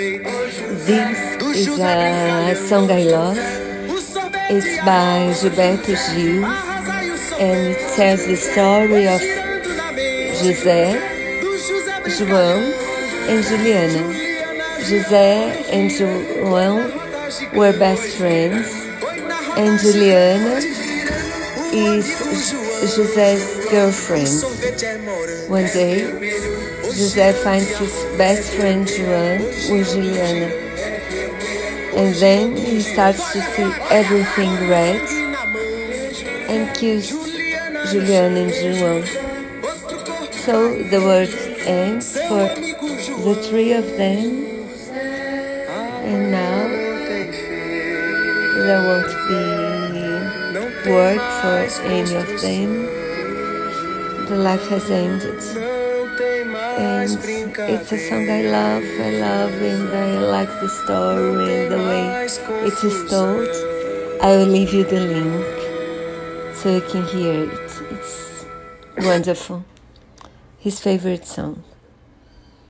This is a song I love. It's by Gilberto Gil and it tells the story of José, João, and Juliana. José and João were best friends, and Juliana is José's girlfriend. One day, José finds his best friend João with Juliana, and then he starts to see everything red and kills Juliana and João. So the world ends for the three of them, and now there won't be work for any of them. The life has ended. And it's a song I love, I love, and I like the story and the way it is told. I will leave you the link so you can hear it. It's wonderful. His favorite song.